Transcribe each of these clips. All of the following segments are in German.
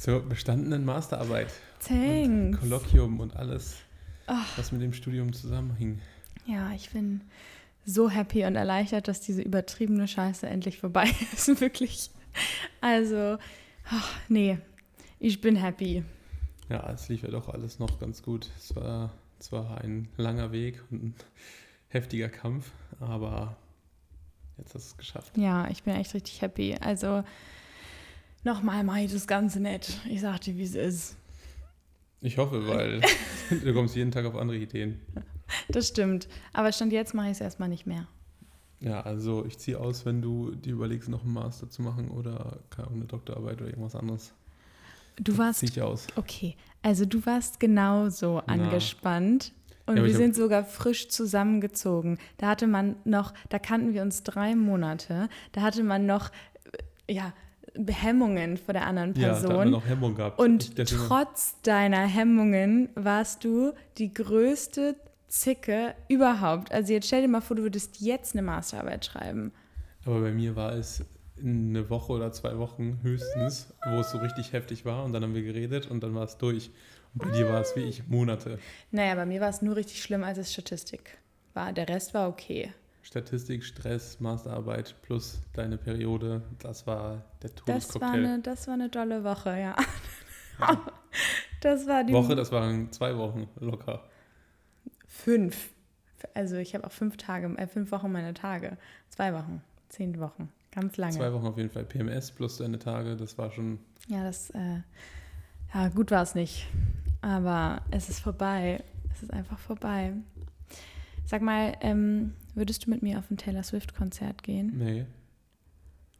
zur bestandenen Masterarbeit. Thanks. Und Kolloquium und alles, Ach. was mit dem Studium zusammenhing. Ja, ich bin so happy und erleichtert, dass diese übertriebene Scheiße endlich vorbei ist, wirklich. Also, ach, nee, ich bin happy. Ja, es lief ja doch alles noch ganz gut. Es war zwar ein langer Weg und ein heftiger Kampf, aber jetzt hast du es geschafft. Ja, ich bin echt richtig happy. Also, nochmal mache ich das Ganze nett. Ich sag dir, wie es ist. Ich hoffe, weil du kommst jeden Tag auf andere Ideen. Das stimmt. Aber Stand jetzt mache ich es erstmal nicht mehr. Ja, also ich ziehe aus, wenn du dir überlegst, noch einen Master zu machen oder eine Doktorarbeit oder irgendwas anderes. Du warst. Zieh ich aus. Okay, also du warst genauso Na. angespannt. Und Ja, wir sind sogar frisch zusammengezogen. Da hatte man noch, da kannten wir uns drei Monate. Da hatte man noch, äh, ja, Hemmungen vor der anderen Ja, da hat Person. noch Hemmung gehabt. Und Deswegen- trotz deiner Hemmungen warst du die größte Zicke überhaupt. Also jetzt stell dir mal vor, du würdest jetzt eine Masterarbeit schreiben. Aber bei mir war es eine Woche oder zwei Wochen höchstens, wo es so richtig heftig war und dann haben wir geredet und dann war es durch. Und bei dir war es wie ich Monate. Naja, bei mir war es nur richtig schlimm, als es Statistik war. Der Rest war okay. Statistik, Stress, Masterarbeit plus deine Periode, das war der Das war, Todescocktail. eine, das war eine dolle Woche, ja. Ja. Das war die Woche, das waren zwei Wochen locker. fünf. Also ich habe auch fünf Tage, äh, fünf Wochen meine Tage. Zwei Wochen, zehn Wochen. Ganz lange. Zwei Wochen auf jeden Fall. PMS plus deine Tage, das war schon. Ja, das, äh, ja, gut war es nicht. Aber es ist vorbei. Es ist einfach vorbei. Sag mal, ähm, würdest du mit mir auf ein Taylor Swift-Konzert gehen? Nee.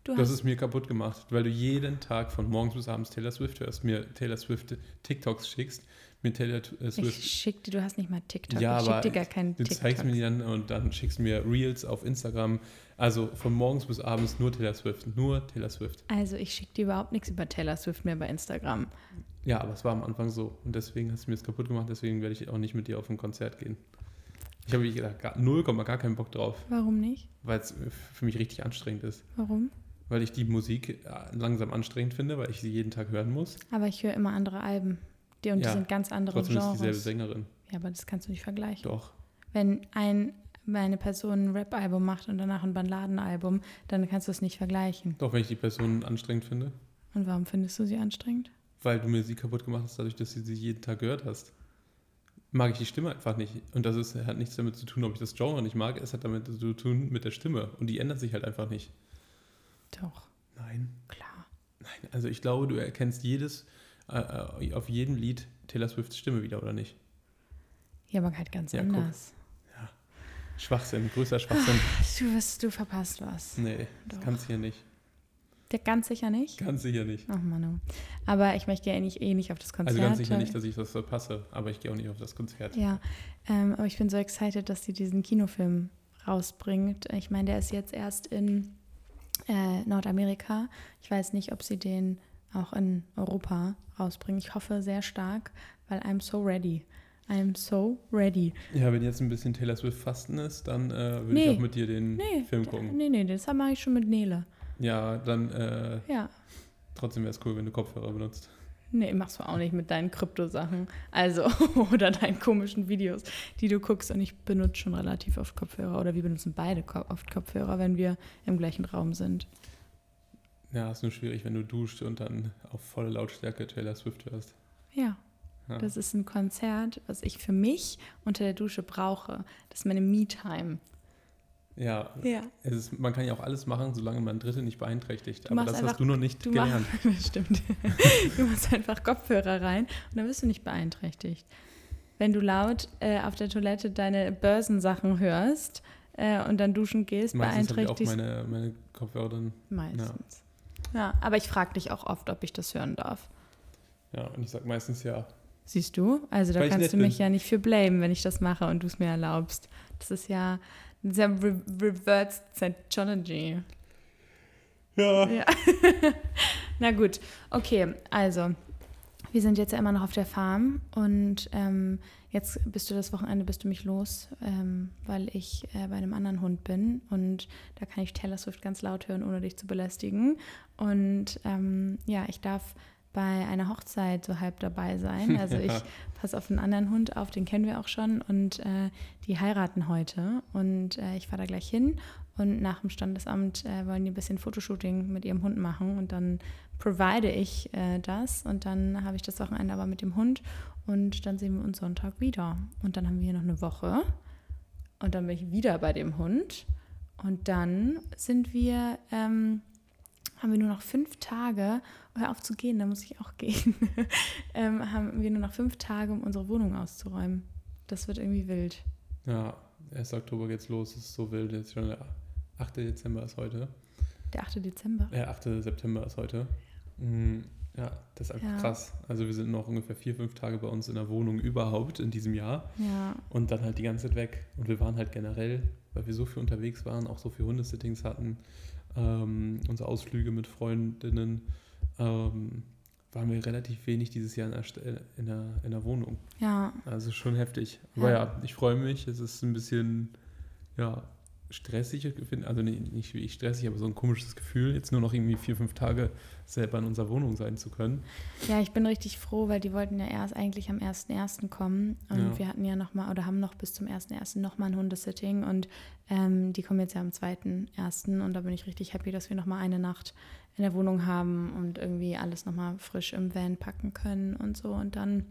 Du Du hast es mir kaputt gemacht, weil du jeden Tag von morgens bis abends Taylor Swift hörst, mir Taylor Swift TikToks schickst, mir Taylor äh, ich Swift. schick dir, du hast nicht mal TikTok. Ja, ich schick dir gar keinen Du TikTok. zeigst mir die dann und dann schickst du mir Reels auf Instagram. Also von morgens bis abends nur Taylor Swift. Nur Taylor Swift. Also ich schicke dir überhaupt nichts über Taylor Swift mehr bei Instagram. Ja, aber es war am Anfang so. Und deswegen hast du mir das kaputt gemacht. Deswegen werde ich auch nicht mit dir auf ein Konzert gehen. Ich habe, wie gesagt, null Komma gar keinen Bock drauf, Warum nicht? weil es für mich richtig anstrengend ist. Warum? Weil ich die Musik äh, langsam anstrengend finde, weil ich sie jeden Tag hören muss. Aber ich höre immer andere Alben. Die, und Ja, die sind ganz andere Trotzdem ist es dieselbe Genres. Sängerin. Ja, aber das kannst du nicht vergleichen. Doch. Wenn ein, eine Person ein Rap-Album macht und danach ein Balladenalbum, dann kannst du es nicht vergleichen. Doch, wenn ich die Person anstrengend finde. Und warum findest du sie anstrengend? Weil du mir sie kaputt gemacht hast, dadurch, dass du sie jeden Tag gehört hast. Mag ich die Stimme einfach nicht. Und das ist, hat nichts damit zu tun, ob ich das Genre nicht mag. Es hat damit zu tun mit der Stimme. Und die ändert sich halt einfach nicht. Doch, Nein. klar. Nein. Also ich glaube, du erkennst jedes, äh, äh, auf jedem Lied Taylor Swifts Stimme wieder, oder nicht? Ja, aber halt ganz Ja, guck. anders. Schwachsinn, größer Schwachsinn. Du, wirst, du verpasst was. Nee, das Doch. kannst du hier nicht. Der ganz sicher nicht? Ganz sicher nicht. Ach Manu. Aber ich möchte ja eh nicht, eh nicht auf das Konzert. Also ganz sicher nicht, dass ich das verpasse, aber ich gehe auch nicht auf das Konzert. Ja, ähm, aber ich bin so excited, dass sie diesen Kinofilm rausbringt. Ich meine, der ist jetzt erst in äh, Nordamerika. Ich weiß nicht, ob sie den auch in Europa rausbringen. Ich hoffe sehr stark, weil I'm so ready. I'm so ready. Ja, wenn jetzt ein bisschen Taylor Swift Fasten ist, dann äh, würde Nee. ich auch mit dir den Nee, Film gucken. nee, nee, das mache ich schon mit Nele. Ja, dann äh, Ja. trotzdem wäre es cool, wenn du Kopfhörer benutzt. Nee, machst du auch nicht mit deinen Krypto-Sachen. Also, oder deinen komischen Videos, die du guckst. Und ich benutze schon relativ oft Kopfhörer. Oder wir benutzen beide oft Kopfhörer, wenn wir im gleichen Raum sind. Ja, ist nur schwierig, wenn du duscht und dann auf volle Lautstärke Taylor Swift hörst. Ja, Ja. das ist ein Konzert, was ich für mich unter der Dusche brauche. Das ist meine Me-Time. Ja, Ja. es ist, man kann ja auch alles machen, solange man Dritte nicht beeinträchtigt. Du Aber das einfach- hast du noch nicht Du gelernt. machst, das stimmt. Du machst einfach Kopfhörer rein und dann wirst du nicht beeinträchtigt. Wenn du laut äh, auf der Toilette deine Börsensachen hörst äh, und dann duschen gehst, Meistens habe ich auch beeinträchtigst meine, meine Kopfhörer dann. Meistens. Ja, aber ich frage dich auch oft, ob ich das hören darf. Ja, und ich sage meistens ja. Siehst du? Also da Weil kannst du mich bin. ja nicht für blamen, wenn ich das mache und du es mir erlaubst. Das ist ja sehr re reversed Psychology. Ja. Ja. Na gut, okay, also wir sind jetzt ja immer noch auf der Farm und ähm, jetzt bist du das Wochenende, bist du mich los, ähm, weil ich äh, bei einem anderen Hund bin und da kann ich Taylor Swift ganz laut hören, ohne dich zu belästigen. Und ähm, ja, ich darf bei einer Hochzeit so halb dabei sein. Also ich passe auf einen anderen Hund auf, den kennen wir auch schon und äh, die heiraten heute und äh, ich fahre da gleich hin und nach dem Standesamt äh, wollen die ein bisschen Fotoshooting mit ihrem Hund machen und dann provide ich äh, das und dann habe ich das Wochenende aber mit dem Hund und dann sehen wir uns Sonntag wieder und dann haben wir hier noch eine Woche und dann bin ich wieder bei dem Hund und dann sind wir ähm, haben wir nur noch fünf Tage, hör auf zu gehen, da muss ich auch gehen, ähm, haben wir nur noch fünf Tage, um unsere Wohnung auszuräumen. Das wird irgendwie wild. Ja, 1. Oktober geht's los, es ist so wild, jetzt schon der 8. Dezember ist heute. Der 8. Dezember? Ja, 8. September ist heute. Mhm. Ja, das ist einfach ja. krass. Also wir sind noch ungefähr vier, fünf Tage bei uns in der Wohnung überhaupt in diesem Jahr. Ja. Und dann halt die ganze Zeit weg. Und wir waren halt generell, weil wir so viel unterwegs waren, auch so viele Hundesittings hatten, ähm, unsere Ausflüge mit Freundinnen, ähm, waren wir relativ wenig dieses Jahr in der, in der, in der Wohnung. Ja. Also schon heftig. Aber ja, ja ich freue mich. Es ist ein bisschen, ja, stressig, also nicht, nicht wie ich stressig, aber so ein komisches Gefühl, jetzt nur noch irgendwie vier, fünf Tage selber in unserer Wohnung sein zu können. Ja, ich bin richtig froh, weil die wollten ja erst eigentlich am 1.1. kommen und ja. wir hatten ja nochmal oder haben noch bis zum 1.1. nochmal ein Hundesitting und ähm, die kommen jetzt ja am 2.1. und da bin ich richtig happy, dass wir nochmal eine Nacht in der Wohnung haben und irgendwie alles nochmal frisch im Van packen können und so und dann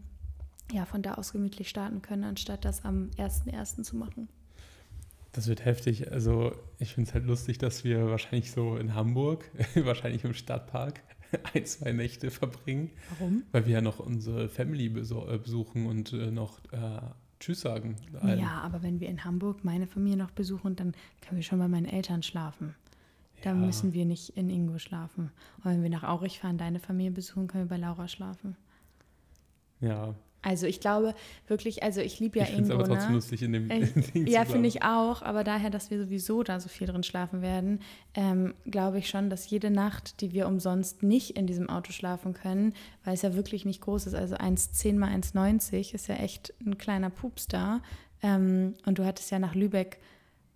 ja von da aus gemütlich starten können, anstatt das am 1.1. zu machen. Das wird heftig. Also ich finde es halt lustig, dass wir wahrscheinlich so in Hamburg, wahrscheinlich im Stadtpark, ein, zwei Nächte verbringen. Warum? Weil wir ja noch unsere Family äh, besuchen und äh, noch äh, Tschüss sagen. Allen. Ja, aber wenn wir in Hamburg meine Familie noch besuchen, dann können wir schon bei meinen Eltern schlafen. Da ja. müssen wir nicht in Ingo schlafen. Und wenn wir nach Aurich fahren, deine Familie besuchen, können wir bei Laura schlafen. Ja, also ich glaube wirklich, also ich liebe ja ich Ingo. Ich aber trotzdem ne? lustig in dem äh, Ding Ja, finde ich auch, aber daher, dass wir sowieso da so viel drin schlafen werden, ähm, glaube ich schon, dass jede Nacht, die wir umsonst nicht in diesem Auto schlafen können, weil es ja wirklich nicht groß ist, also 1,10 mal 1,90 ist ja echt ein kleiner Pups da. Ähm, und du hattest ja nach Lübeck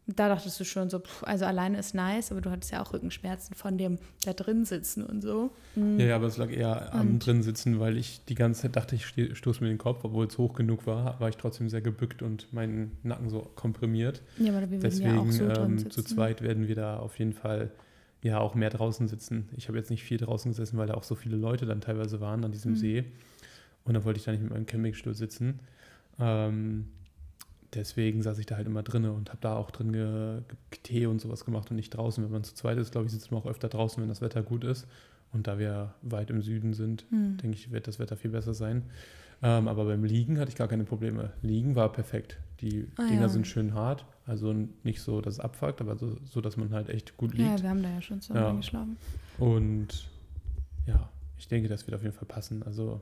da dachtest du schon so, pff, also alleine ist nice, aber du hattest ja auch Rückenschmerzen von dem da drin sitzen und so. Mhm. Ja, ja, aber es lag eher und am drin sitzen, weil ich die ganze Zeit dachte, ich stoße mir den Kopf, obwohl es hoch genug war, war ich trotzdem sehr gebückt und mein Nacken so komprimiert. Ja, aber wir Deswegen ja auch so ähm, zu zweit werden wir da auf jeden Fall ja auch mehr draußen sitzen. Ich habe jetzt nicht viel draußen gesessen, weil da auch so viele Leute dann teilweise waren an diesem mhm. See. Und dann wollte ich da nicht mit meinem Campingstuhl sitzen. Ähm, deswegen saß ich da halt immer drin und habe da auch drin ge Tee und sowas gemacht und nicht draußen. Wenn man zu zweit ist, glaube ich, sitzt man auch öfter draußen, wenn das Wetter gut ist. Und da wir weit im Süden sind, mhm. denke ich, wird das Wetter viel besser sein. Ähm, aber beim Liegen hatte ich gar keine Probleme. Liegen war perfekt. Die ah, Dinger ja. sind schön hart, also nicht so, dass es abfuckt, aber so, so, dass man halt echt gut liegt. Ja, wir haben da ja schon zusammen ja. geschlafen. Und ja, ich denke, das wird auf jeden Fall passen. Also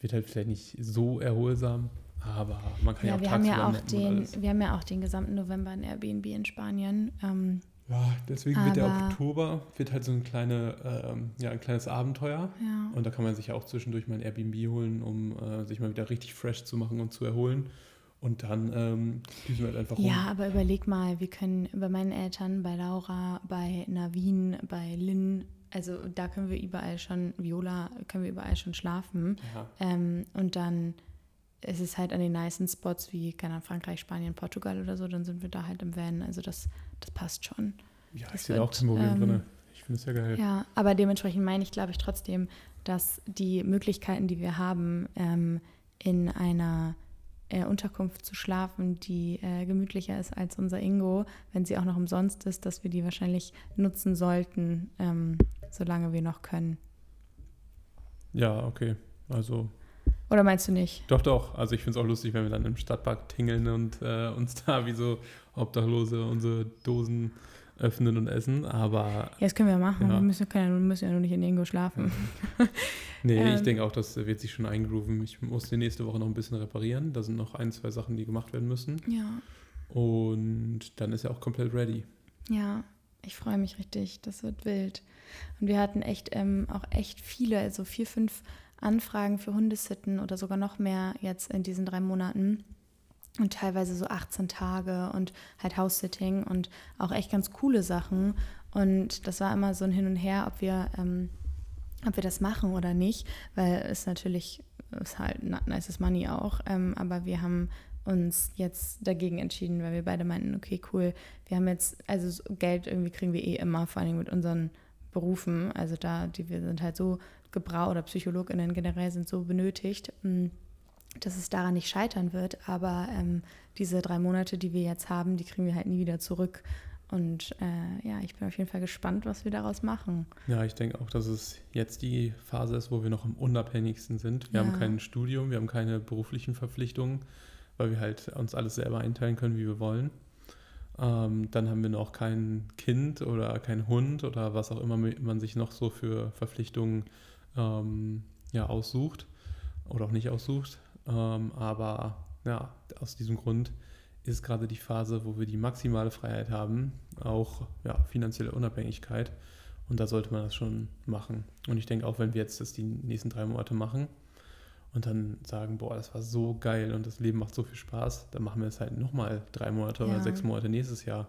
wird halt vielleicht nicht so erholsam, aber man kann ja, ja auch wir haben ja auch den, Wir haben ja auch den gesamten November in Airbnb in Spanien. Ähm, ja, deswegen wird der Oktober wird halt so ein, kleine, ähm, ja, ein kleines Abenteuer. Ja. Und da kann man sich ja auch zwischendurch mal ein Airbnb holen, um äh, sich mal wieder richtig fresh zu machen und zu erholen. Und dann ähm, düsen wir halt einfach rum. Ja, aber überleg mal, wir können bei meinen Eltern, bei Laura, bei Navin, bei Lynn, also da können wir überall schon, Viola, können wir überall schon schlafen. Ja. Ähm, und dann es ist halt an den nicen Spots wie, keine Ahnung, Frankreich, Spanien, Portugal oder so, dann sind wir da halt im Van. Also das, das passt schon. Ja, das ich sehe auch kein Problem ähm, drin. Ich finde es ja geil. Ja, aber dementsprechend meine ich, glaube ich, trotzdem, dass die Möglichkeiten, die wir haben, ähm, in einer äh, Unterkunft zu schlafen, die äh, gemütlicher ist als unser Ingo, wenn sie auch noch umsonst ist, dass wir die wahrscheinlich nutzen sollten, ähm, solange wir noch können. Ja, okay. Also oder meinst du nicht? Doch, doch. Also ich finde es auch lustig, wenn wir dann im Stadtpark tingeln und äh, uns da wie so Obdachlose unsere Dosen öffnen und essen. Aber. Ja, das können wir machen. Ja. Wir, müssen, können wir müssen ja nur nicht in irgendwo schlafen. nee, ähm, ich denke auch, das wird sich schon eingrooven. Ich muss die nächste Woche noch ein bisschen reparieren. Da sind noch ein, zwei Sachen, die gemacht werden müssen. Ja. Und dann ist er auch komplett ready. Ja, ich freue mich richtig. Das wird wild. Und wir hatten echt ähm, auch echt viele, also vier, fünf Anfragen für Hundesitten oder sogar noch mehr jetzt in diesen drei Monaten. Und teilweise so 18 Tage und halt House-Sitting und auch echt ganz coole Sachen. Und das war immer so ein Hin und Her, ob wir ähm, ob wir das machen oder nicht, weil es natürlich ist halt nice money auch, ähm, aber wir haben uns jetzt dagegen entschieden, weil wir beide meinten, okay, cool, wir haben jetzt, also Geld irgendwie kriegen wir eh immer, vor allem mit unseren Berufen, also da, die wir sind halt so gebraucht oder PsychologInnen generell sind so benötigt, mm, dass es daran nicht scheitern wird, aber ähm, diese drei Monate, die wir jetzt haben, die kriegen wir halt nie wieder zurück und äh, ja, ich bin auf jeden Fall gespannt, was wir daraus machen. Ja, ich denke auch, dass es jetzt die Phase ist, wo wir noch am unabhängigsten sind. Wir ja. haben kein Studium, wir haben keine beruflichen Verpflichtungen, weil wir halt uns alles selber einteilen können, wie wir wollen. Ähm, dann haben wir noch kein Kind oder kein Hund oder was auch immer man sich noch so für Verpflichtungen ähm, ja, aussucht oder auch nicht aussucht. Ähm, aber ja, aus diesem Grund ist gerade die Phase, wo wir die maximale Freiheit haben, auch ja, finanzielle Unabhängigkeit. Und da sollte man das schon machen. Und ich denke auch, wenn wir jetzt das die nächsten drei Monate machen und dann sagen, boah, das war so geil und das Leben macht so viel Spaß, dann machen wir es halt nochmal drei Monate ja. oder sechs Monate nächstes Jahr.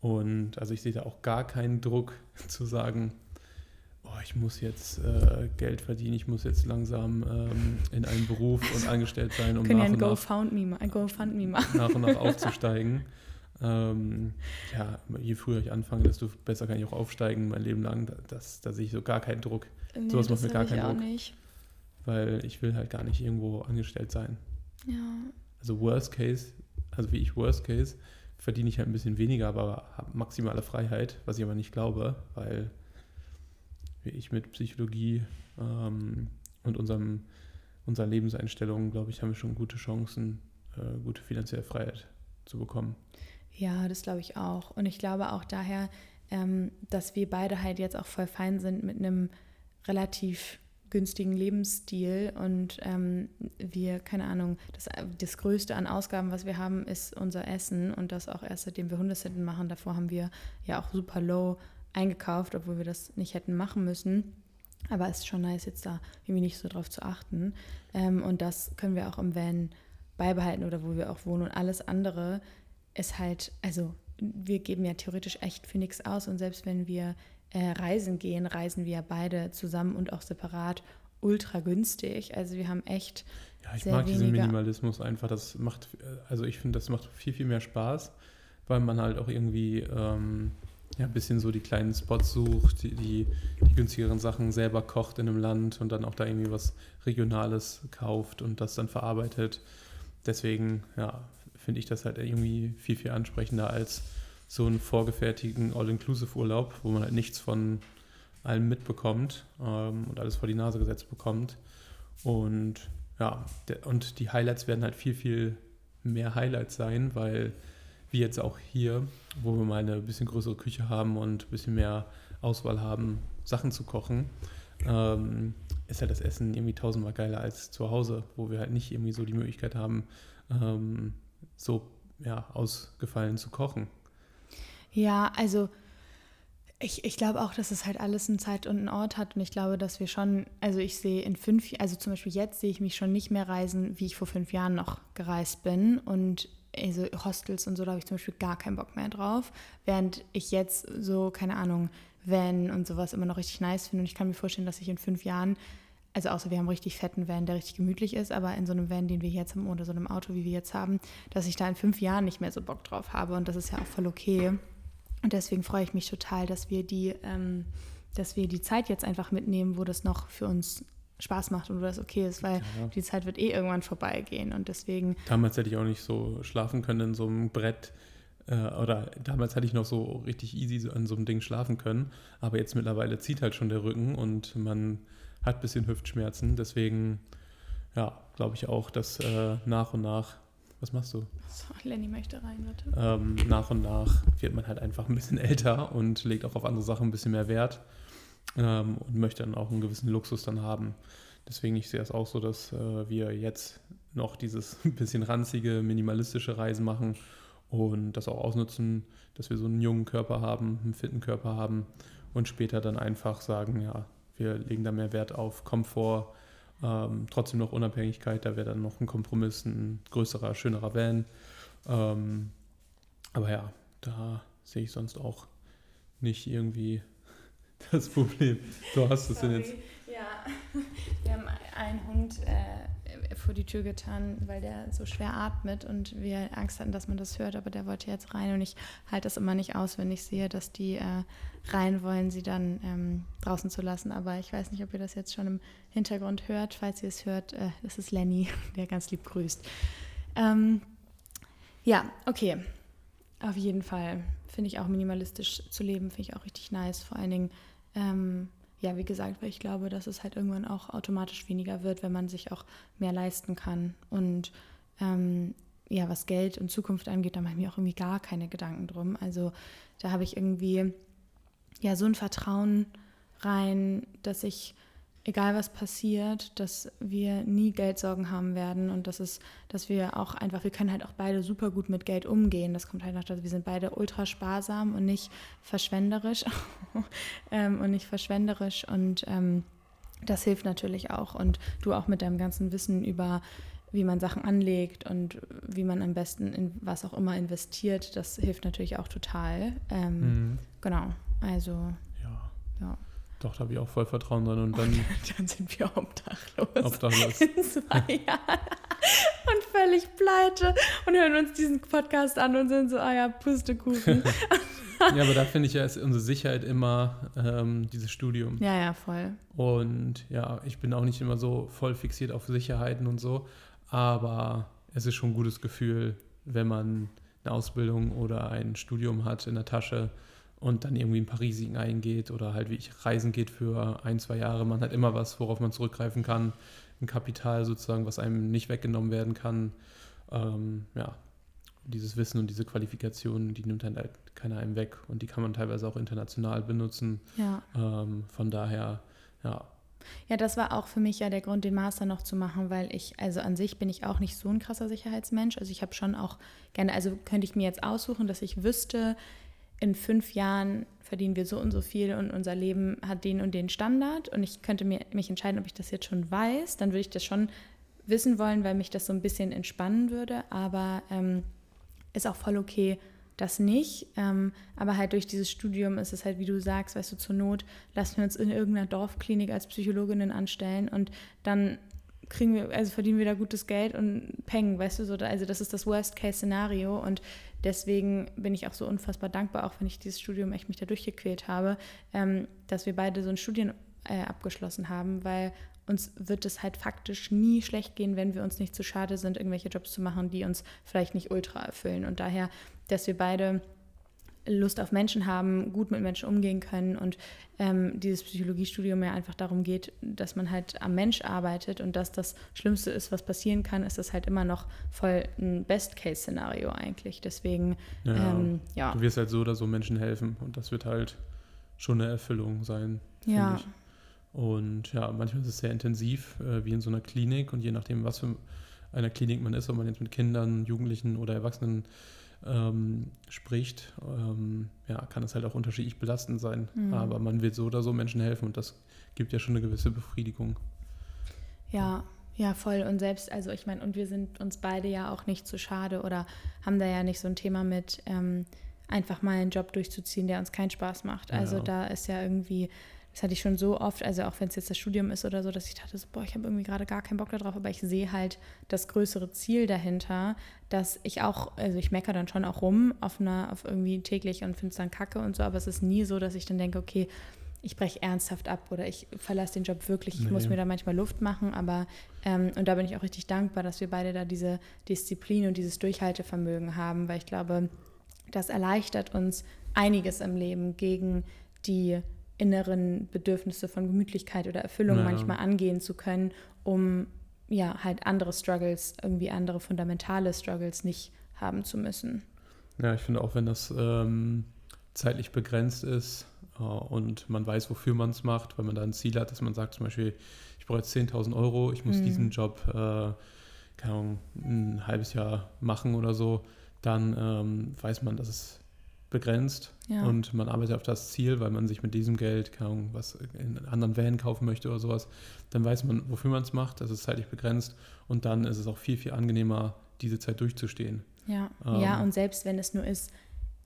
Und also ich sehe da auch gar keinen Druck zu sagen, oh, ich muss jetzt äh, Geld verdienen, ich muss jetzt langsam ähm, in einen Beruf und angestellt sein, um nach, ja und nach, GoFundMe machen. nach und nach aufzusteigen. ähm, ja, je früher ich anfange, desto besser kann ich auch aufsteigen mein Leben lang. Das, da sehe ich so gar keinen Druck. Nee, Sowas macht mir gar keinen Druck. Nicht. Weil ich will halt gar nicht irgendwo angestellt sein. Ja. Also Worst Case, also wie ich Worst Case, verdiene ich halt ein bisschen weniger, aber habe maximale Freiheit, was ich aber nicht glaube, weil wie ich mit Psychologie ähm, und unserem, unserer Lebenseinstellung, glaube ich, haben wir schon gute Chancen, äh, gute finanzielle Freiheit zu bekommen. Ja, das glaube ich auch. Und ich glaube auch daher, ähm, dass wir beide halt jetzt auch voll fein sind mit einem relativ günstigen Lebensstil und ähm, wir, keine Ahnung, das, das Größte an Ausgaben, was wir haben, ist unser Essen und das auch erst seitdem wir Hundesitten machen. Davor haben wir ja auch super low eingekauft, obwohl wir das nicht hätten machen müssen. Aber es ist schon nice, jetzt da irgendwie nicht so drauf zu achten. Ähm, und das können wir auch im Van beibehalten oder wo wir auch wohnen. Und alles andere ist halt, also wir geben ja theoretisch echt für nichts aus. Und selbst wenn wir äh, reisen gehen, reisen wir beide zusammen und auch separat ultra günstig. Also wir haben echt. Ja, ich mag diesen Minimalismus einfach. Das macht, also ich finde, das macht viel, viel mehr Spaß, weil man halt auch irgendwie. Ähm ja, ein bisschen so die kleinen Spots sucht, die, die, die, günstigeren Sachen selber kocht in einem Land und dann auch da irgendwie was Regionales kauft und das dann verarbeitet. Deswegen, ja, finde ich das halt irgendwie viel, viel ansprechender als so einen vorgefertigten All-Inclusive-Urlaub, wo man halt nichts von allem mitbekommt ähm, und alles vor die Nase gesetzt bekommt. Und ja, der, und die Highlights werden halt viel, viel mehr Highlights sein, weil wie jetzt auch hier, wo wir mal eine bisschen größere Küche haben und ein bisschen mehr Auswahl haben, Sachen zu kochen, ähm, ist halt das Essen irgendwie tausendmal geiler als zu Hause, wo wir halt nicht irgendwie so die Möglichkeit haben, ähm, so ja, ausgefallen zu kochen. Ja, also ich, ich glaube auch, dass es halt alles eine Zeit und einen Ort hat und ich glaube, dass wir schon, also ich sehe in fünf, also zum Beispiel jetzt sehe ich mich schon nicht mehr reisen, wie ich vor fünf Jahren noch gereist bin und also Hostels und so, da habe ich zum Beispiel gar keinen Bock mehr drauf. Während ich jetzt so, keine Ahnung, Van und sowas immer noch richtig nice finde. Und ich kann mir vorstellen, dass ich in fünf Jahren, also außer wir haben einen richtig fetten Van, der richtig gemütlich ist, aber in so einem Van, den wir jetzt haben, oder so einem Auto, wie wir jetzt haben, dass ich da in fünf Jahren nicht mehr so Bock drauf habe. Und das ist ja auch voll okay. Und deswegen freue ich mich total, dass wir die, ähm, dass wir die Zeit jetzt einfach mitnehmen, wo das noch für uns Spaß macht und wo das okay ist, weil ja. die Zeit wird eh irgendwann vorbeigehen und deswegen. Damals hätte ich auch nicht so schlafen können in so einem Brett äh, oder damals hatte ich noch so richtig easy an so einem Ding schlafen können, aber jetzt mittlerweile zieht halt schon der Rücken und man hat ein bisschen Hüftschmerzen, deswegen ja, glaube ich auch, dass äh, nach und nach was machst du? So, Lenny möchte rein, warte. Ähm, nach und nach wird man halt einfach ein bisschen älter und legt auch auf andere Sachen ein bisschen mehr Wert ähm, und möchte dann auch einen gewissen Luxus dann haben. Deswegen ich sehe es auch so, dass äh, wir jetzt noch dieses bisschen ranzige, minimalistische Reisen machen und das auch ausnutzen, dass wir so einen jungen Körper haben, einen fitten Körper haben und später dann einfach sagen, ja, wir legen da mehr Wert auf Komfort, ähm, trotzdem noch Unabhängigkeit, da wäre dann noch ein Kompromiss, ein größerer, schönerer Van. Ähm, aber ja, da sehe ich sonst auch nicht irgendwie das Problem. Du hast es denn jetzt. Ja, wir haben einen Hund äh, vor die Tür getan, weil der so schwer atmet und wir Angst hatten, dass man das hört, aber der wollte jetzt rein und ich halte das immer nicht aus, wenn ich sehe, dass die äh, rein wollen, sie dann ähm, draußen zu lassen. Aber ich weiß nicht, ob ihr das jetzt schon im Hintergrund hört. Falls ihr es hört, äh, das ist Lenny, der ganz lieb grüßt. Ähm, ja, okay. Auf jeden Fall finde ich auch minimalistisch zu leben, finde ich auch richtig nice. Vor allen Dingen, ähm, ja, wie gesagt, weil ich glaube, dass es halt irgendwann auch automatisch weniger wird, wenn man sich auch mehr leisten kann. Und ähm, ja, was Geld und Zukunft angeht, da mache ich mir auch irgendwie gar keine Gedanken drum. Also da habe ich irgendwie ja so ein Vertrauen rein, dass ich egal was passiert, dass wir nie Geldsorgen haben werden und dass es, dass wir auch einfach, wir können halt auch beide super gut mit Geld umgehen. Das kommt halt noch dazu, wir sind beide ultra sparsam und nicht verschwenderisch ähm, und nicht verschwenderisch und ähm, das hilft natürlich auch und du auch mit deinem ganzen Wissen über wie man Sachen anlegt und wie man am besten in was auch immer investiert, das hilft natürlich auch total. Ähm, mhm. Genau, also ja. ja. Doch, da habe ich auch voll Vertrauen drin. Und dann, dann sind wir obdachlos. Obdachlos. In zwei Jahren. Und völlig pleite. Und hören uns diesen Podcast an und sind so, ah ja, Pustekuchen. ja, aber da finde ich ja, ist unsere Sicherheit immer ähm, dieses Studium. Ja, ja, voll. Und ja, ich bin auch nicht immer so voll fixiert auf Sicherheiten und so. Aber es ist schon ein gutes Gefühl, wenn man eine Ausbildung oder ein Studium hat in der Tasche und dann irgendwie ein paar Risiken eingeht oder halt wie ich reisen geht für ein, zwei Jahre. Man hat immer was, worauf man zurückgreifen kann. Ein Kapital sozusagen, was einem nicht weggenommen werden kann. Ähm, ja, dieses Wissen und diese Qualifikationen, die nimmt dann halt keiner einem weg und die kann man teilweise auch international benutzen. Ja. Ähm, von daher, ja. Ja, das war auch für mich ja der Grund, den Master noch zu machen, weil ich, also an sich bin ich auch nicht so ein krasser Sicherheitsmensch. Also ich habe schon auch gerne, also könnte ich mir jetzt aussuchen, dass ich wüsste, in fünf Jahren verdienen wir so und so viel und unser Leben hat den und den Standard. Und ich könnte mir, mich entscheiden, ob ich das jetzt schon weiß, dann würde ich das schon wissen wollen, weil mich das so ein bisschen entspannen würde, aber ähm, ist auch voll okay, das nicht. Ähm, aber halt durch dieses Studium ist es halt, wie du sagst, weißt du, zur Not lassen wir uns in irgendeiner Dorfklinik als Psychologinnen anstellen und dann kriegen wir, also verdienen wir da gutes Geld und peng, weißt du, so, also das ist das Worst-Case-Szenario und deswegen bin ich auch so unfassbar dankbar, auch wenn ich dieses Studium echt mich da durchgequält habe, ähm, dass wir beide so ein Studien äh, abgeschlossen haben, weil uns wird es halt faktisch nie schlecht gehen, wenn wir uns nicht zu schade sind, irgendwelche Jobs zu machen, die uns vielleicht nicht ultra erfüllen. Und daher, dass wir beide Lust auf Menschen haben, gut mit Menschen umgehen können und ähm, dieses Psychologiestudium ja einfach darum geht, dass man halt am Mensch arbeitet und dass das Schlimmste ist, was passieren kann, ist das halt immer noch voll ein Best-Case-Szenario eigentlich. Deswegen, ja, ähm, ja. Du wirst halt so oder so Menschen helfen und das wird halt schon eine Erfüllung sein. Ja. Ich. Und ja, manchmal ist es sehr intensiv, äh, wie in so einer Klinik und je nachdem, was für eine Klinik man ist, ob man jetzt mit Kindern, Jugendlichen oder Erwachsenen ähm, spricht, ähm, ja, kann es halt auch unterschiedlich belastend sein. Mhm. Aber man wird so oder so Menschen helfen und das gibt ja schon eine gewisse Befriedigung. Ja, ja, voll. Und selbst, also ich meine, und wir sind uns beide ja auch nicht zu schade oder haben da ja nicht so ein Thema mit, ähm, einfach mal einen Job durchzuziehen, der uns keinen Spaß macht. Also ja. da ist ja irgendwie das hatte ich schon so oft, also auch wenn es jetzt das Studium ist oder so, dass ich dachte, so, boah, ich habe irgendwie gerade gar keinen Bock darauf, aber ich sehe halt das größere Ziel dahinter, dass ich auch, also ich meckere dann schon auch rum auf einer, auf irgendwie täglich und finde es dann kacke und so, aber es ist nie so, dass ich dann denke, okay, ich breche ernsthaft ab oder ich verlasse den Job wirklich. Ich nee. muss mir da manchmal Luft machen, aber ähm, und da bin ich auch richtig dankbar, dass wir beide da diese Disziplin und dieses Durchhaltevermögen haben, weil ich glaube, das erleichtert uns einiges im Leben gegen die inneren Bedürfnisse von Gemütlichkeit oder Erfüllung ja. manchmal angehen zu können, um ja halt andere Struggles, irgendwie andere fundamentale Struggles nicht haben zu müssen. Ja, ich finde auch, wenn das ähm, zeitlich begrenzt ist äh, und man weiß, wofür man es macht, weil man da ein Ziel hat, dass man sagt zum Beispiel, ich brauche jetzt 10.000 Euro, ich muss mhm. diesen Job, äh, keine Ahnung, ein halbes Jahr machen oder so, dann ähm, weiß man, dass es begrenzt. Ja. und man arbeitet auf das Ziel, weil man sich mit diesem Geld keine Ahnung, was in einen anderen Van kaufen möchte oder sowas, dann weiß man, wofür man es macht, das ist zeitlich begrenzt. Und dann ist es auch viel, viel angenehmer, diese Zeit durchzustehen. Ja, ähm, ja und selbst wenn es nur ist,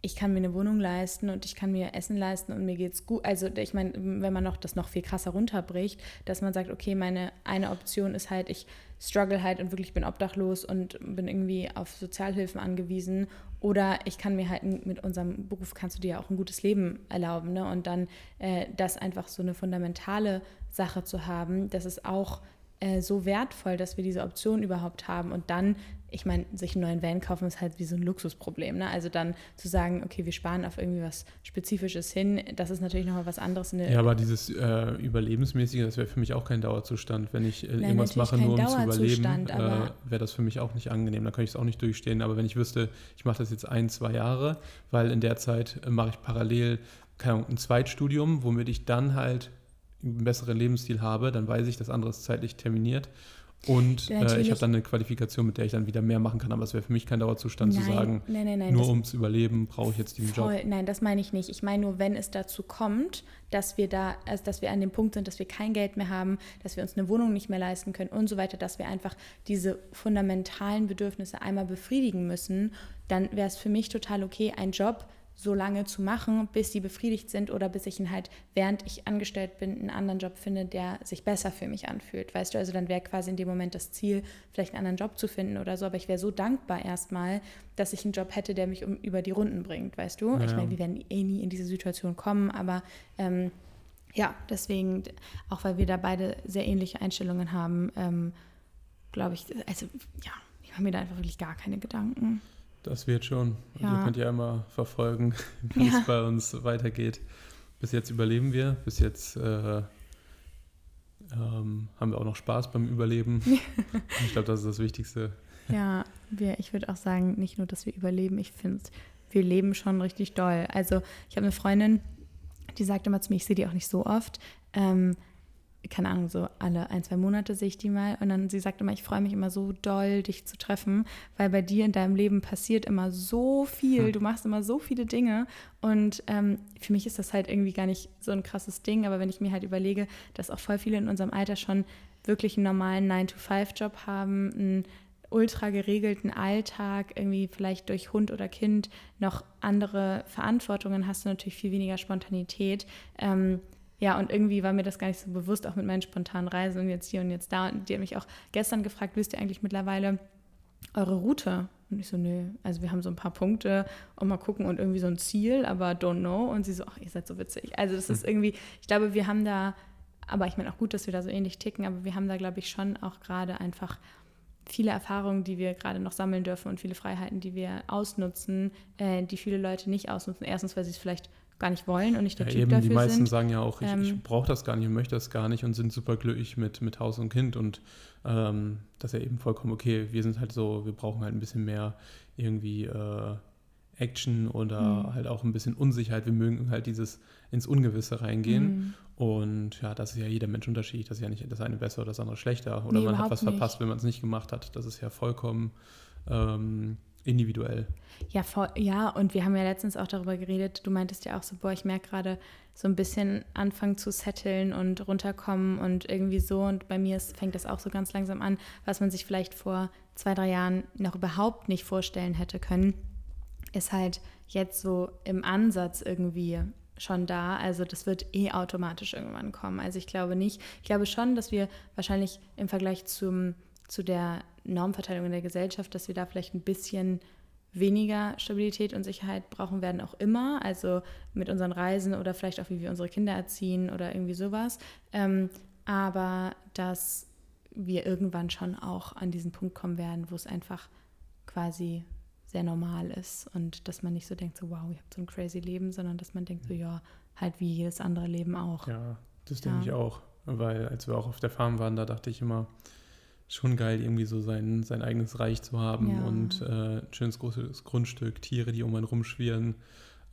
ich kann mir eine Wohnung leisten und ich kann mir Essen leisten und mir geht's gut. Also ich meine, wenn man noch das noch viel krasser runterbricht, dass man sagt, okay, meine eine Option ist halt, ich struggle halt und wirklich bin obdachlos und bin irgendwie auf Sozialhilfen angewiesen. Oder ich kann mir halt mit unserem Beruf kannst du dir auch ein gutes Leben erlauben. Ne? Und dann äh, das einfach so eine fundamentale Sache zu haben, das ist auch äh, so wertvoll, dass wir diese Option überhaupt haben. Und dann ich meine, sich einen neuen Van kaufen ist halt wie so ein Luxusproblem. Ne? Also dann zu sagen, okay, wir sparen auf irgendwie was Spezifisches hin, das ist natürlich nochmal was anderes. ja, aber dieses äh, Überlebensmäßige, das wäre für mich auch kein Dauerzustand. Wenn ich äh, Nein, irgendwas mache, nur um zu überleben, äh, wäre das für mich auch nicht angenehm. Da könnte ich es auch nicht durchstehen. Aber wenn ich wüsste, ich mache das jetzt ein, zwei Jahre, weil in der Zeit äh, mache ich parallel keine Ahnung, ein Zweitstudium, womit ich dann halt einen besseren Lebensstil habe, dann weiß ich, das andere ist zeitlich terminiert und äh, ich habe dann eine Qualifikation, mit der ich dann wieder mehr machen kann. Aber es wäre für mich kein Dauerzustand nein, zu sagen, nein, nein, nur ums Überleben brauche ich jetzt diesen voll, Job. Nein, das meine ich nicht. Ich meine nur, wenn es dazu kommt, dass wir da, also dass wir an dem Punkt sind, dass wir kein Geld mehr haben, dass wir uns eine Wohnung nicht mehr leisten können und so weiter, dass wir einfach diese fundamentalen Bedürfnisse einmal befriedigen müssen, dann wäre es für mich total okay, ein Job so lange zu machen, bis sie befriedigt sind oder bis ich ihn halt, während ich angestellt bin, einen anderen Job finde, der sich besser für mich anfühlt. Weißt du, also dann wäre quasi in dem Moment das Ziel, vielleicht einen anderen Job zu finden oder so. Aber ich wäre so dankbar erstmal, dass ich einen Job hätte, der mich um, über die Runden bringt, weißt du? Ja. Ich meine, wir werden eh nie in diese Situation kommen, aber ähm, ja, deswegen, auch weil wir da beide sehr ähnliche Einstellungen haben, ähm, glaube ich, also ja, ich mache mir da einfach wirklich gar keine Gedanken. Das wird schon. Ja. Ihr könnt ja immer verfolgen, wie ja. es bei uns weitergeht. Bis jetzt überleben wir, bis jetzt äh, ähm, haben wir auch noch Spaß beim Überleben. ich glaube, das ist das Wichtigste. Ja, wir, ich würde auch sagen, nicht nur, dass wir überleben, ich finde, wir leben schon richtig doll. Also ich habe eine Freundin, die sagt immer zu mir, ich sehe die auch nicht so oft. Ähm, keine Ahnung, so alle ein, zwei Monate sehe ich die mal. Und dann sie sagt immer, ich freue mich immer so doll, dich zu treffen, weil bei dir in deinem Leben passiert immer so viel. Du machst immer so viele Dinge. Und ähm, für mich ist das halt irgendwie gar nicht so ein krasses Ding. Aber wenn ich mir halt überlege, dass auch voll viele in unserem Alter schon wirklich einen normalen 9-to-5-Job haben, einen ultra geregelten Alltag, irgendwie vielleicht durch Hund oder Kind noch andere Verantwortungen, hast du natürlich viel weniger Spontanität. Ähm, ja, und irgendwie war mir das gar nicht so bewusst, auch mit meinen spontanen Reisen und jetzt hier und jetzt da. Und die haben mich auch gestern gefragt, wisst ihr eigentlich mittlerweile eure Route? Und ich so, nö, also wir haben so ein paar Punkte und mal gucken und irgendwie so ein Ziel, aber don't know. Und sie so, ach, ihr seid so witzig. Also das ist hm. irgendwie, ich glaube, wir haben da, aber ich meine auch gut, dass wir da so ähnlich ticken, aber wir haben da, glaube ich, schon auch gerade einfach viele Erfahrungen, die wir gerade noch sammeln dürfen und viele Freiheiten, die wir ausnutzen, äh, die viele Leute nicht ausnutzen. Erstens, weil sie es vielleicht gar nicht wollen und nicht der ja, Typ eben, dafür Die meisten sind. sagen ja auch, ich, ähm, ich brauche das gar nicht und möchte das gar nicht und sind super glücklich mit, mit Haus und Kind und ähm, das ist ja eben vollkommen okay. Wir sind halt so, wir brauchen halt ein bisschen mehr irgendwie äh, Action oder mhm. halt auch ein bisschen Unsicherheit. Wir mögen halt dieses ins Ungewisse reingehen. Mhm. Und ja, das ist ja jeder Mensch unterschiedlich. Das ist ja nicht das eine besser oder das andere schlechter. Oder nee, man hat was nicht. verpasst, wenn man es nicht gemacht hat. Das ist ja vollkommen ähm, individuell. Ja, voll, ja, und wir haben ja letztens auch darüber geredet. Du meintest ja auch so, boah, ich merke gerade so ein bisschen anfangen zu setteln und runterkommen und irgendwie so. Und bei mir ist, fängt das auch so ganz langsam an, was man sich vielleicht vor zwei, drei Jahren noch überhaupt nicht vorstellen hätte können, ist halt jetzt so im Ansatz irgendwie schon da. Also das wird eh automatisch irgendwann kommen. Also ich glaube nicht. Ich glaube schon, dass wir wahrscheinlich im Vergleich zum, zu der Normverteilung in der Gesellschaft, dass wir da vielleicht ein bisschen weniger Stabilität und Sicherheit brauchen werden auch immer, also mit unseren Reisen oder vielleicht auch wie wir unsere Kinder erziehen oder irgendwie sowas. Ähm, aber dass wir irgendwann schon auch an diesen Punkt kommen werden, wo es einfach quasi sehr normal ist und dass man nicht so denkt, so wow, ihr habt so ein crazy Leben, sondern dass man denkt, so ja, halt wie jedes andere Leben auch. Ja, das denke ja. ich auch, weil als wir auch auf der Farm waren, da dachte ich immer, schon geil, irgendwie so sein, sein eigenes Reich zu haben ja. und äh, ein schönes großes Grundstück, Tiere, die um einen rumschwirren.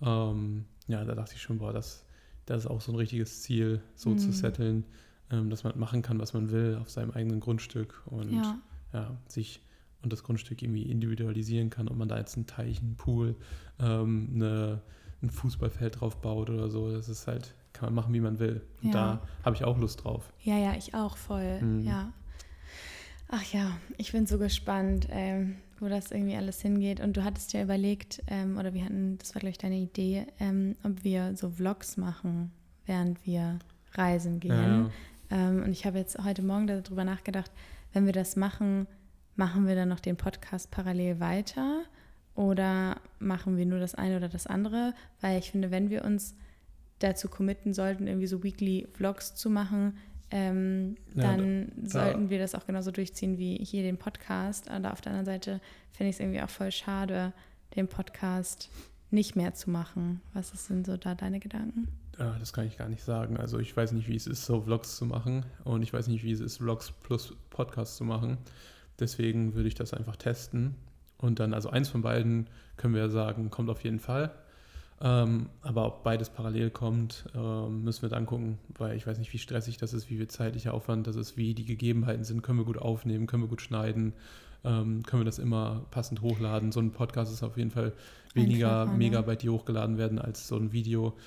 Ähm, ja, da dachte ich schon, boah, das, das ist auch so ein richtiges Ziel, so mhm. zu setteln, ähm, dass man machen kann, was man will auf seinem eigenen Grundstück und ja. ja. sich und das Grundstück irgendwie individualisieren kann, ob man da jetzt einen Teich, einen Pool, ähm, eine, ein Fußballfeld drauf baut oder so. Das ist halt, kann man machen, wie man will. Und ja. da habe ich auch Lust drauf. Ja, ja, ich auch voll. Mhm. Ja. Ach ja, ich bin so gespannt, ähm, wo das irgendwie alles hingeht. Und du hattest ja überlegt, ähm, oder wir hatten, das war glaube ich deine Idee, ähm, ob wir so Vlogs machen, während wir reisen gehen. Ja. Ähm, und ich habe jetzt heute Morgen darüber nachgedacht, wenn wir das machen, machen wir dann noch den Podcast parallel weiter oder machen wir nur das eine oder das andere? Weil ich finde, wenn wir uns dazu committen sollten, irgendwie so Weekly Vlogs zu machen, ähm, ja, dann da, sollten wir das auch genauso durchziehen wie hier den Podcast. Aber auf der anderen Seite finde ich es irgendwie auch voll schade, den Podcast nicht mehr zu machen. Was sind so da deine Gedanken? Ja, das kann ich gar nicht sagen. Also ich weiß nicht, wie es ist, so Vlogs zu machen und ich weiß nicht, wie es ist, Vlogs plus Podcast zu machen. Deswegen würde ich das einfach testen. Und dann, also eins von beiden können wir sagen, kommt auf jeden Fall. Ähm, aber ob beides parallel kommt, ähm, müssen wir dann gucken, weil ich weiß nicht, wie stressig das ist, wie viel zeitlicher Aufwand das ist, wie die Gegebenheiten sind. Können wir gut aufnehmen, können wir gut schneiden, ähm, können wir das immer passend hochladen. So ein Podcast ist auf jeden Fall weniger Einfacher, ne? Megabyte, die hochgeladen werden, als so ein Video.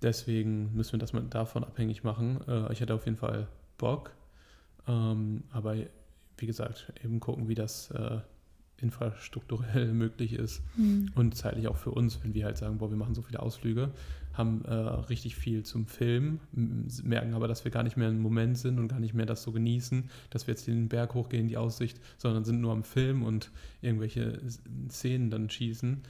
Deswegen müssen wir das mal davon abhängig machen. Äh, ich hätte auf jeden Fall Bock. Ähm, aber wie gesagt, eben gucken, wie das äh, infrastrukturell möglich ist mhm. und zeitlich auch für uns, wenn wir halt sagen, boah, wir machen so viele Ausflüge, haben äh, richtig viel zum Film, merken aber, dass wir gar nicht mehr im Moment sind und gar nicht mehr das so genießen, dass wir jetzt den Berg hochgehen, die Aussicht, sondern sind nur am Film und irgendwelche Szenen dann schießen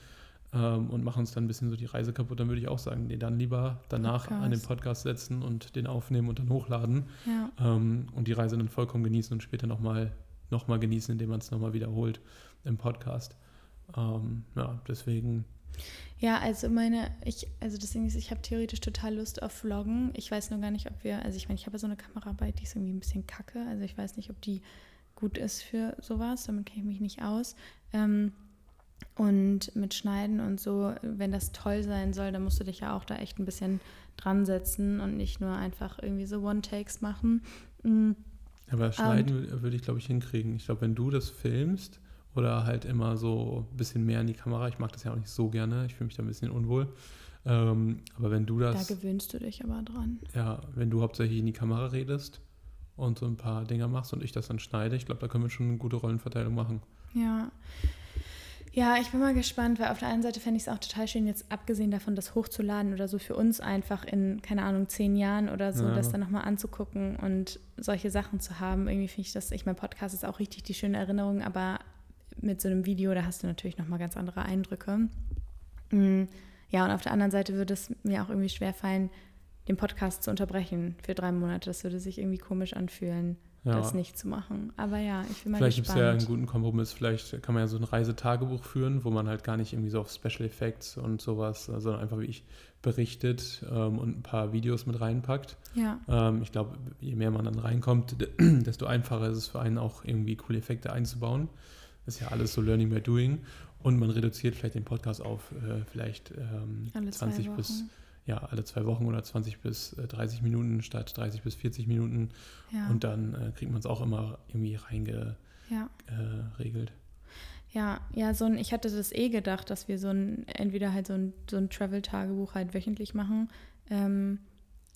ähm, und machen uns dann ein bisschen so die Reise kaputt, dann würde ich auch sagen, nee, dann lieber danach Podcast. an den Podcast setzen und den aufnehmen und dann hochladen ja. ähm, und die Reise dann vollkommen genießen und später nochmal noch mal genießen, indem man es nochmal wiederholt im Podcast. Ähm, ja, deswegen. Ja, also meine, ich, also das Ding ist, ich habe theoretisch total Lust auf Vloggen. Ich weiß nur gar nicht, ob wir, also ich meine, ich habe ja so eine Kamera bei, die ist irgendwie ein bisschen kacke. Also ich weiß nicht, ob die gut ist für sowas. Damit kenne ich mich nicht aus. Ähm, und mit Schneiden und so, wenn das toll sein soll, dann musst du dich ja auch da echt ein bisschen dran setzen und nicht nur einfach irgendwie so One-Takes machen. Mhm. Aber Schneiden würde ich, glaube ich, hinkriegen. Ich glaube, wenn du das filmst oder halt immer so ein bisschen mehr in die Kamera, ich mag das ja auch nicht so gerne, ich fühle mich da ein bisschen unwohl. Ähm, aber wenn du das. Da gewöhnst du dich aber dran. Ja, wenn du hauptsächlich in die Kamera redest und so ein paar Dinger machst und ich das dann schneide, ich glaube, da können wir schon eine gute Rollenverteilung machen. Ja. Ja, ich bin mal gespannt, weil auf der einen Seite fände ich es auch total schön, jetzt abgesehen davon, das hochzuladen oder so für uns einfach in, keine Ahnung, zehn Jahren oder so, ja. das dann nochmal anzugucken und solche Sachen zu haben. Irgendwie finde ich das, ich mein Podcast ist auch richtig die schöne Erinnerung, aber mit so einem Video, da hast du natürlich nochmal ganz andere Eindrücke. Mm, ja, und auf der anderen Seite würde es mir auch irgendwie schwerfallen, den Podcast zu unterbrechen für drei Monate. Das würde sich irgendwie komisch anfühlen ja. das nicht zu machen. Aber ja, ich bin mal Vielleicht gibt es ja einen guten Kompromiss. Vielleicht kann man ja so ein Reisetagebuch führen, wo man halt gar nicht irgendwie so auf Special Effects und sowas, sondern einfach wie ich berichtet ähm, und ein paar Videos mit reinpackt. Ja. Ähm, ich glaube, je mehr man dann reinkommt, desto einfacher ist es für einen auch irgendwie coole Effekte einzubauen. Das ist ja alles so Learning by Doing. Und man reduziert vielleicht den Podcast auf äh, vielleicht ähm, 20 bis ja, alle zwei Wochen oder 20 bis 30 äh, Minuten statt 30 bis 40 Minuten. Ja. Und dann äh, kriegt man es auch immer irgendwie reingeregelt. Ja. Äh, ja, ja, so ein, ich hatte das eh gedacht, dass wir so ein, entweder halt so ein, so ein Travel-Tagebuch halt wöchentlich machen. Ähm,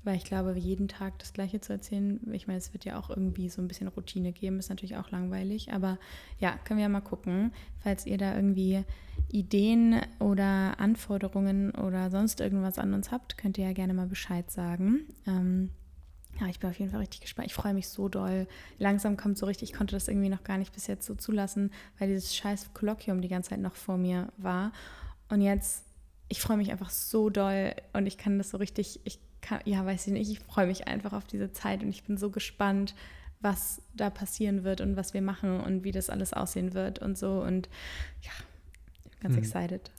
weil ich glaube, jeden Tag das Gleiche zu erzählen, ich meine, es wird ja auch irgendwie so ein bisschen Routine geben, ist natürlich auch langweilig. Aber ja, können wir ja mal gucken, falls ihr da irgendwie Ideen oder Anforderungen oder sonst irgendwas an uns habt, könnt ihr ja gerne mal Bescheid sagen. Ähm, ja, ich bin auf jeden Fall richtig gespannt. Ich freue mich so doll. Langsam kommt so richtig, ich konnte das irgendwie noch gar nicht bis jetzt so zulassen, weil dieses scheiß Kolloquium die ganze Zeit noch vor mir war. Und jetzt, ich freue mich einfach so doll und ich kann das so richtig, ich kann, ja, weiß ich nicht, ich freue mich einfach auf diese Zeit und ich bin so gespannt, was da passieren wird und was wir machen und wie das alles aussehen wird und so. Und ja, ganz mhm. excited.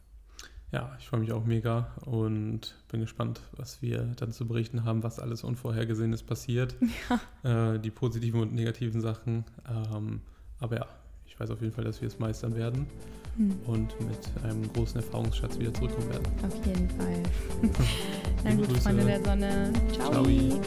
Ja, ich freue mich auch mega und bin gespannt, was wir dann zu berichten haben, was alles Unvorhergesehenes passiert. Ja. Äh, die positiven und negativen Sachen. Ähm, aber ja, ich weiß auf jeden Fall, dass wir es meistern werden hm. und mit einem großen Erfahrungsschatz wieder zurückkommen werden. Auf jeden Fall. Na gut, Freunde der Sonne. Ciao. Ciao.